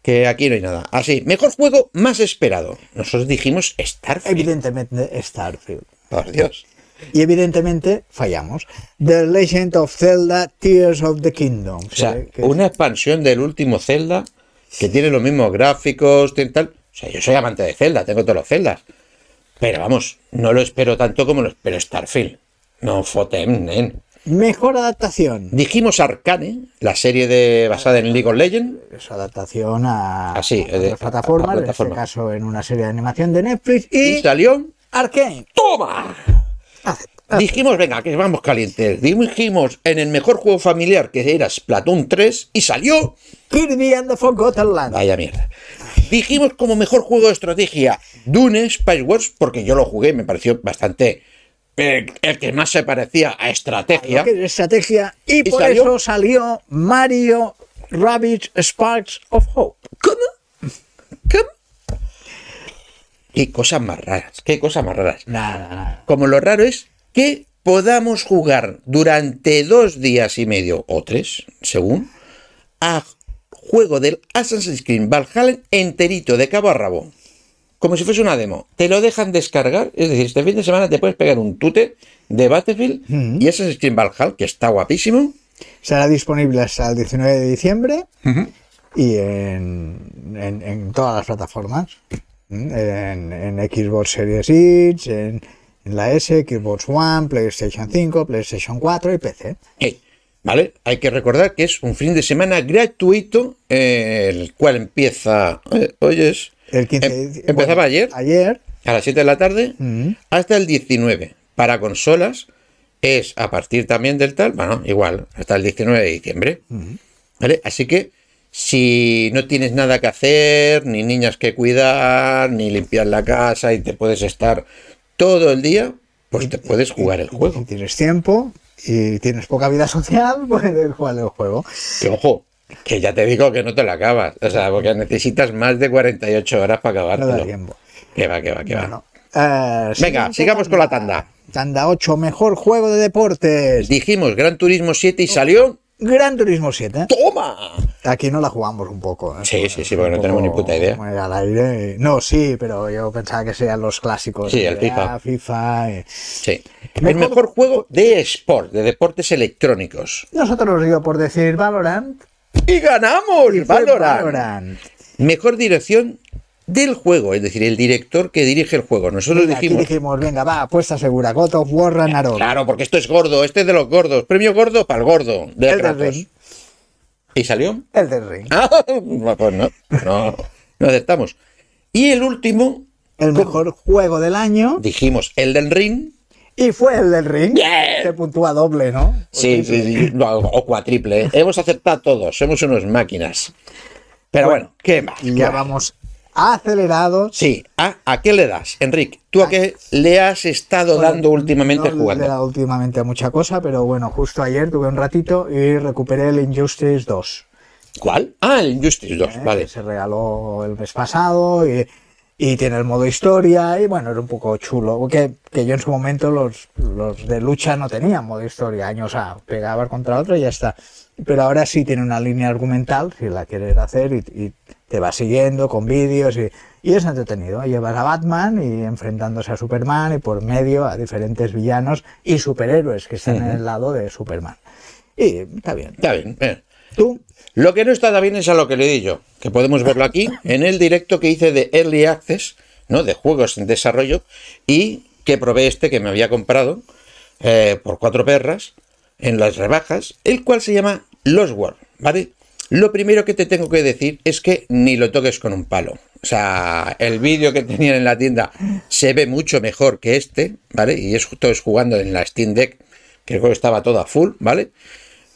que aquí no hay nada. Así, mejor juego más esperado. Nosotros dijimos Starfield. Evidentemente Starfield. Por Dios. Y evidentemente fallamos. The Legend of Zelda Tears of the Kingdom. O sea, Que- que- una expansión del último Zelda que tiene los mismos gráficos, tal. O sea, yo soy amante de Zelda, tengo todos los Zeldas. Pero vamos, no lo espero tanto como lo espero Starfield. No fotem, nen. Mejor adaptación. Dijimos Arcane, la serie de basada en League of Legends. Es adaptación a, Ah, sí, a de- otras plataformas, a en plataforma. este caso en una serie de animación de Netflix Y y salió. Arkane. ¡Toma! Dijimos, venga, que vamos calientes. Dijimos en el mejor juego familiar que era Splatoon 3 y salió. Kirby and the Forgotten Land. Vaya mierda. Dijimos como mejor juego de estrategia Dune Spice Wars porque yo lo jugué, me pareció bastante. eh, el que más se parecía a estrategia. Que estrategia y, ¿Y por salió? eso salió Mario Rabbids Sparks of Hope. ¿Cómo? ¿Cómo? Qué cosas más raras, qué cosas más raras. Nada, nada. Como lo raro es que podamos jugar durante dos días y medio o tres, según, a juego del Assassin's Creed Valhalla enterito, de cabo a rabo. Como si fuese una demo. Te lo dejan descargar, es decir, este fin de semana te puedes pegar un tute de Battlefield y Assassin's Creed Valhalla, que está guapísimo. Será disponible hasta el 19 de diciembre y en, en- en todas las plataformas. En, en Xbox Series X, en, En la S, Xbox One, PlayStation 5, PlayStation 4 y PC. ¿Vale? Hay que recordar que es un fin de semana gratuito, eh, el cual empieza. eh, hoy es. El 15 em- empezaba bueno, ayer, Ayer. a las 7 de la tarde, Mm. hasta el 19. Para consolas es a partir también del tal, bueno, igual, hasta el 19 de diciembre. ¿Vale? Así que si no tienes nada que hacer, ni niñas que cuidar, ni limpiar la casa y te puedes estar todo el día, pues te puedes jugar el Si juego. tienes tiempo y tienes poca vida social, puedes jugar el juego. Que ojo, que ya te digo que no te lo acabas. O sea, porque necesitas más de 48 horas para No da acabártelo. tiempo. Que va, que va, que va. Eh, Venga, sigamos con la tanda. Tanda 8, mejor juego de deportes. Dijimos Gran Turismo 7 y salió. Gran Turismo 7. ¡Toma! Aquí no la jugamos un poco. ¿eh? Sí, sí, sí, porque no tenemos ni puta idea. al aire. No, sí, pero yo pensaba que serían los clásicos. Sí, el FIFA. FIFA. eh. Sí. El mejor juego de sport, de deportes electrónicos. Nosotros nos por decir Valorant. ¡Y ganamos! y Valorant. Valorant. Mejor dirección del juego, es decir, el director que dirige el juego. Nosotros Venga, aquí dijimos. dijimos, venga, va, apuesta segura. God of War Ragnarok. Claro, porque esto es gordo, este es de los gordos. Premio gordo para el gordo de Elden Kratos. Ring. ¿Y salió? Elden Ring. Ah, pues no, no, no aceptamos. Y el último, El mejor juego del año. dijimos el del ring. Y fue el del Ring. Bien. Se puntúa doble, ¿no? Sí, sí, sí, no, o cuatriple. Hemos aceptado todos, somos unos máquinas. Pero bueno, ¿qué más? Y ¿Qué ya más? Vamos acelerados. Sí, ¿a, a qué le das, Enrique? ¿Tú a qué le has estado Bueno, dando últimamente no Le he jugando? dado últimamente a mucha cosa, pero bueno, justo ayer tuve un ratito y recuperé el Injustice 2. ¿Cuál? Ah, el Injustice 2, ¿eh? vale. Se regaló el mes pasado y, y tiene el modo historia y bueno, era un poco chulo. Que, que yo en su momento los, los de lucha no tenían modo historia, años a pegaba contra otro y ya está. Pero ahora sí tiene una línea argumental, si la quieres hacer, y, y te va siguiendo con vídeos y, y es entretenido. Llevas a Batman y enfrentándose a Superman y por medio a diferentes villanos y superhéroes que están en el lado de Superman. Y está bien. Está bien. bien. ¿Tú? Lo que no está bien es a lo que le di yo, que podemos verlo aquí en el directo que hice de Early Access, ¿no? De juegos en desarrollo, y que probé este que me había comprado eh, por cuatro perras en las rebajas, el cual se llama Lost World, ¿vale? Lo primero que te tengo que decir es que ni lo toques con un palo. O sea, el vídeo que tenían en la tienda se ve mucho mejor que este, ¿vale? Y es todo es jugando en la Steam Deck, que el juego estaba todo a full, ¿vale?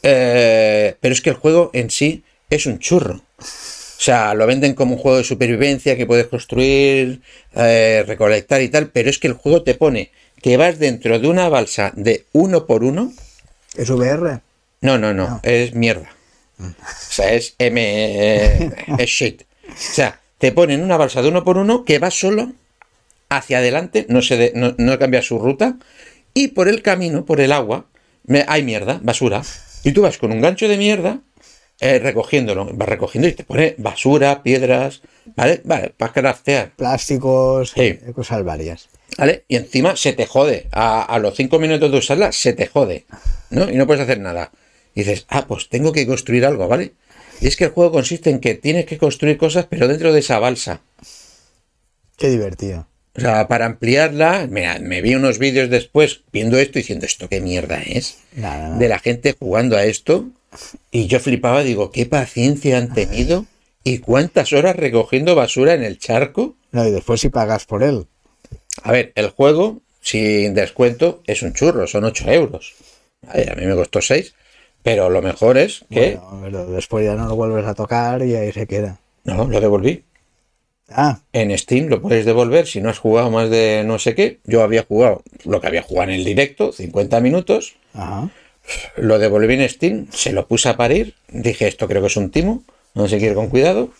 Eh, pero es que el juego en sí es un churro. O sea, lo venden como un juego de supervivencia que puedes construir, eh, recolectar y tal, pero es que el juego te pone que vas dentro de una balsa de uno por uno. ¿Es VR? No, no, no, es mierda. O sea, es M. eh, es shit. O sea, te ponen una balsa de uno por uno que va solo hacia adelante, no, se de- no, no cambia su ruta, y por el camino, por el agua, me- hay mierda, basura. Y tú vas con un gancho de mierda eh, recogiéndolo, vas recogiendo y te pone basura, piedras, ¿vale? Vale, para craftear. plásticos, Sí. eh, cosas varias. ¿Vale? Y encima se te jode. A, a los cinco minutos de usarla, se te jode. ¿No? Y no puedes hacer nada. Y dices, ah, pues tengo que construir algo, ¿vale? Y es que el juego consiste en que tienes que construir cosas, pero dentro de esa balsa. Qué divertido. O sea, para ampliarla, mira, me vi unos vídeos después viendo esto y diciendo, ¿esto qué mierda es? Nada, nada. De la gente jugando a esto. Y yo flipaba, digo, ¿qué paciencia han tenido? ¿Y cuántas horas recogiendo basura en el charco? No, y después si pagas por él. A ver, el juego, sin descuento, es un churro, son 8 euros. Vale, a mí me costó 6, pero lo mejor es que... Bueno, pero después ya no lo vuelves a tocar y ahí se queda. No, lo devolví. Ah, En Steam lo puedes devolver si no has jugado más de no sé qué. Yo había jugado lo que había jugado en el directo, 50 minutos. ajá. Lo devolví en Steam, se lo puse a parir. Dije, esto creo que es un timo, no se quiere con cuidado.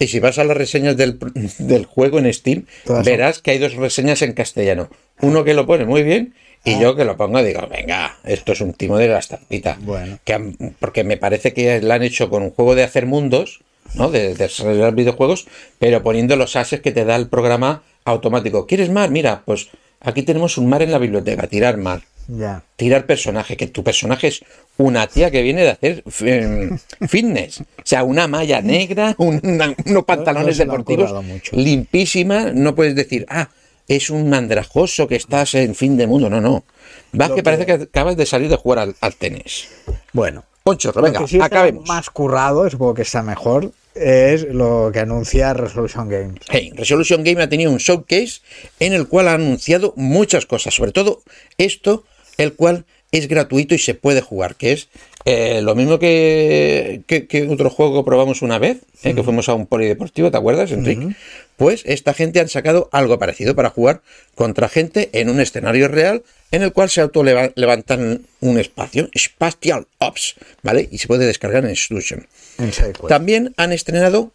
Y si vas a las reseñas del, del juego en Steam, Todas son- verás que hay dos reseñas en castellano. Uno que lo pone muy bien y yo que lo pongo digo, venga, esto es un timo de la estampita. Bueno. Que han- porque me parece que la han hecho con un juego de hacer mundos, ¿no? De, de desarrollar videojuegos, pero poniendo los ases que te da el programa automático. ¿Quieres mar? Mira, pues aquí tenemos un mar en la biblioteca, tirar mar Ya. tirar personaje, que tu personaje es una tía que viene de hacer em, fitness. O sea, una malla negra, una- unos pantalones no deportivos limpísima. No puedes decir, ah, es un andrajoso que estás en fin de mundo. No, no. Vas que que- parece que acabas de salir de jugar al, al tenis. Bueno, Ponchorro, lo venga, sí acabemos. más currado, supongo que está mejor, es lo que anuncia Resolution Games. Hey, Resolution Game ha tenido un showcase en el cual ha anunciado muchas cosas, sobre todo esto, el cual es gratuito y se puede jugar, que es eh, lo mismo que, que, que otro juego que probamos una vez, eh, que fuimos a un polideportivo, ¿te acuerdas, Enrique? Pues esta gente han sacado algo parecido para jugar contra gente en un escenario real en el cual se auto-levantan un espacio, Spatial Ops, ¿vale? Y se puede descargar en. En SideQuest. También han estrenado,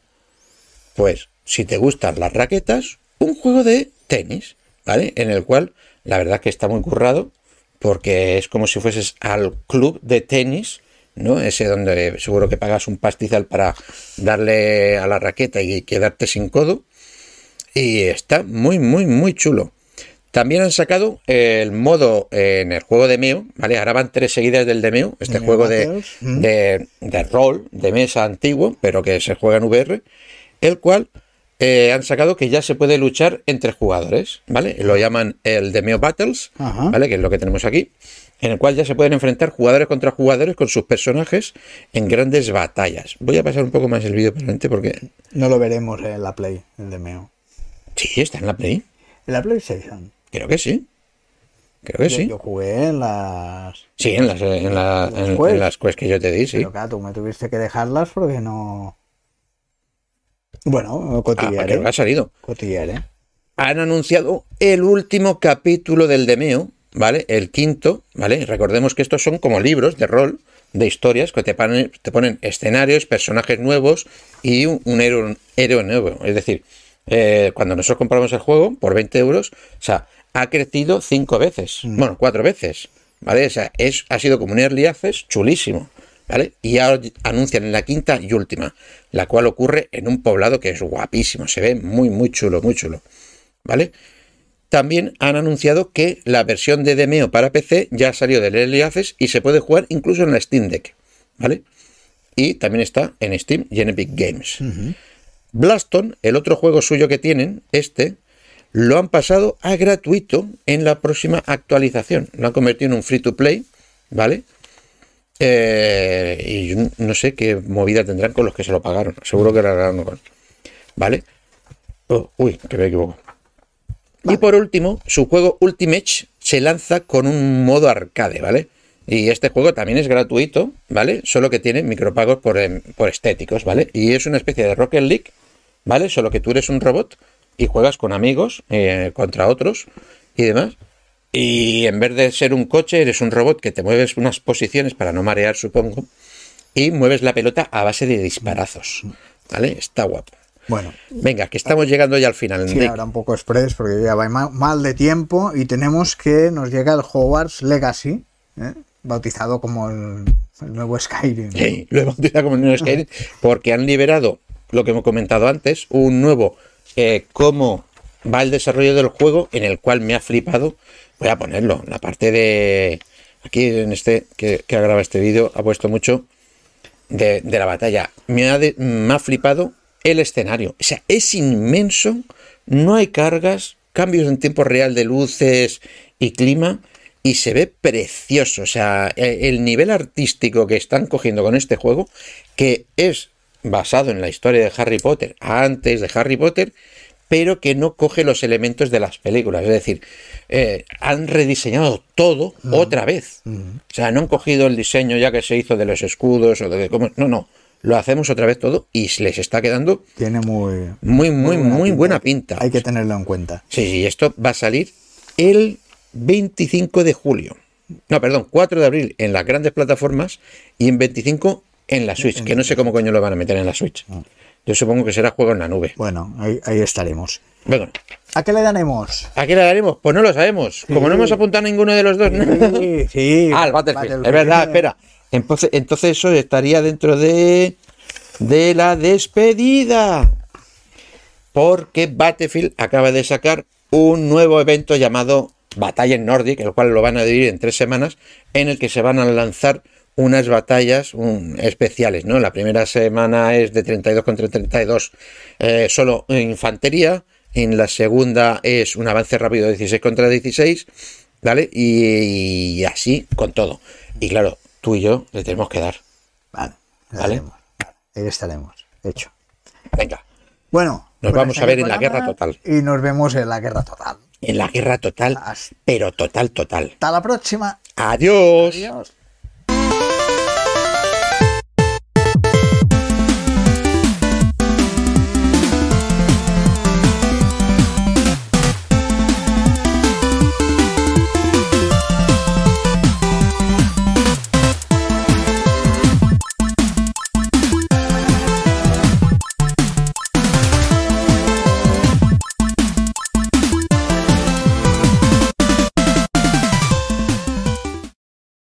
pues, si te gustan las raquetas, un juego de tenis, ¿vale? En el cual la verdad que está muy currado, porque es como si fueses al club de tenis, ¿no? Ese donde seguro que pagas un pastizal para darle a la raqueta y quedarte sin codo. Y está muy, muy, muy chulo. También han sacado el modo eh, en el juego de Meo, ¿vale? Ahora van tres seguidas del de Meo, este juego de, mm. de, de rol, de mesa antiguo, pero que se juega en VR, el cual eh, han sacado que ya se puede luchar entre jugadores, ¿vale? Lo llaman el de Meo Battles, Ajá. ¿vale? Que es lo que tenemos aquí, en el cual ya se pueden enfrentar jugadores contra jugadores con sus personajes en grandes batallas. Voy a pasar un poco más el vídeo para adelante porque... No lo veremos en la Play, el de Meo. Sí, está en la Play. En la PlayStation. Creo que sí. Creo que Yo- sí. Yo jugué en las. Sí, en las, en, la- en- Quest. en las quests que yo te di, sí. Pero claro, tú me tuviste que dejarlas porque no. Bueno, Ah, cotillaré. creo que ha salido. cotillaré. Han anunciado el último capítulo del Demeo, ¿vale? El quinto, ¿vale? Recordemos que estos son como libros de rol, de historias, que te ponen, te ponen escenarios, personajes nuevos y un, un héroe, héroe nuevo. Es decir, eh, cuando nosotros compramos el juego por 20 euros, o sea, ha crecido cinco veces, bueno, cuatro veces, ¿vale? O sea, es, ha sido como un early access chulísimo, ¿vale? Y ahora anuncian en la quinta y última, la cual ocurre en un poblado que es guapísimo, se ve muy, muy chulo, muy chulo, ¿vale? También han anunciado que la versión de Demeo para PC ya salió del Early Access y se puede jugar incluso en la Steam Deck, ¿vale? Y también está en Steam y en Epic Games. Blaston, el otro juego suyo que tienen, este, lo han pasado a gratuito en la próxima actualización. Lo han convertido en un free to play, ¿vale? Eh, y yo no sé qué movida tendrán con los que se lo pagaron. Seguro que lo harán con. ¿Vale? Oh, uy, que me equivoco. Y por último, su juego Ultimate se lanza con un modo arcade, ¿vale? Y este juego también es gratuito, ¿vale? Solo que tiene micropagos por, em, por estéticos, ¿vale? Y es una especie de Rocket League, ¿vale? Solo que tú eres un robot y juegas con amigos eh, contra otros y demás. Y en vez de ser un coche, eres un robot que te mueves unas posiciones para no marear, supongo, y mueves la pelota a base de disparazos, ¿vale? Está guapo. Bueno, Venga, que estamos llegando ya al final. sí, ahora un poco express porque ya va ma- mal de tiempo y tenemos que nos llega el Hogwarts Legacy, ¿eh? bautizado como el, el nuevo Skyrim. Sí, lo he bautizado como New Skyrim porque han liberado lo que hemos comentado antes, un nuevo eh, cómo va el desarrollo del juego en el cual me ha flipado. Voy a ponerlo, la parte de aquí en este que, que ha grabado este vídeo ha puesto mucho de, de la batalla. Me ha, de- me ha flipado el escenario. O sea, es inmenso, no hay cargas, cambios en tiempo real de luces y clima. Y se ve precioso. O sea, e- el nivel artístico que están cogiendo con este juego, que es basado en la historia de Harry Potter, antes de Harry Potter, pero que no coge los elementos de las películas. Es decir, eh, han rediseñado todo otra vez. O sea, no han cogido el diseño ya que se hizo de los escudos o de cómo. No, no. Lo hacemos otra vez todo y les está quedando Tiene muy, muy, muy, muy buena pinta. Hay que tenerlo en cuenta. Sí, sí, esto va a salir el 25 de julio. No, perdón, 4 de abril en las grandes plataformas y en 25 en la Switch, que no sé cómo coño lo van a meter en la Switch. Yo supongo que será juego en la nube. Bueno, ahí, ahí estaremos. Bueno, ¿A qué le daremos? ¿a qué le daremos? Pues no lo sabemos. Como no hemos apuntado a ninguno de los dos. Sí, sí. ah, el Battlefield. Battlefield. Es verdad, espera. Entonces, entonces eso estaría dentro de, de la despedida. Porque Battlefield acaba de sacar un nuevo evento llamado Batalla en Nordic, el cual lo van a dividir en tres semanas, en el que se van a lanzar unas batallas un- especiales, ¿no? La primera semana es de 32 contra 32 eh, solo infantería, En la segunda es un avance rápido de 16 contra 16, ¿vale? Y, y así con todo. Y claro, tú y yo le tenemos que dar. Vale, Vale. ahí estaremos. Hecho. Venga, Bueno. Nos pues vamos hasta a ver en la guerra total. Y nos vemos en la guerra total. en la guerra total, Hasta pero total, total. la próxima. Adiós. Adiós.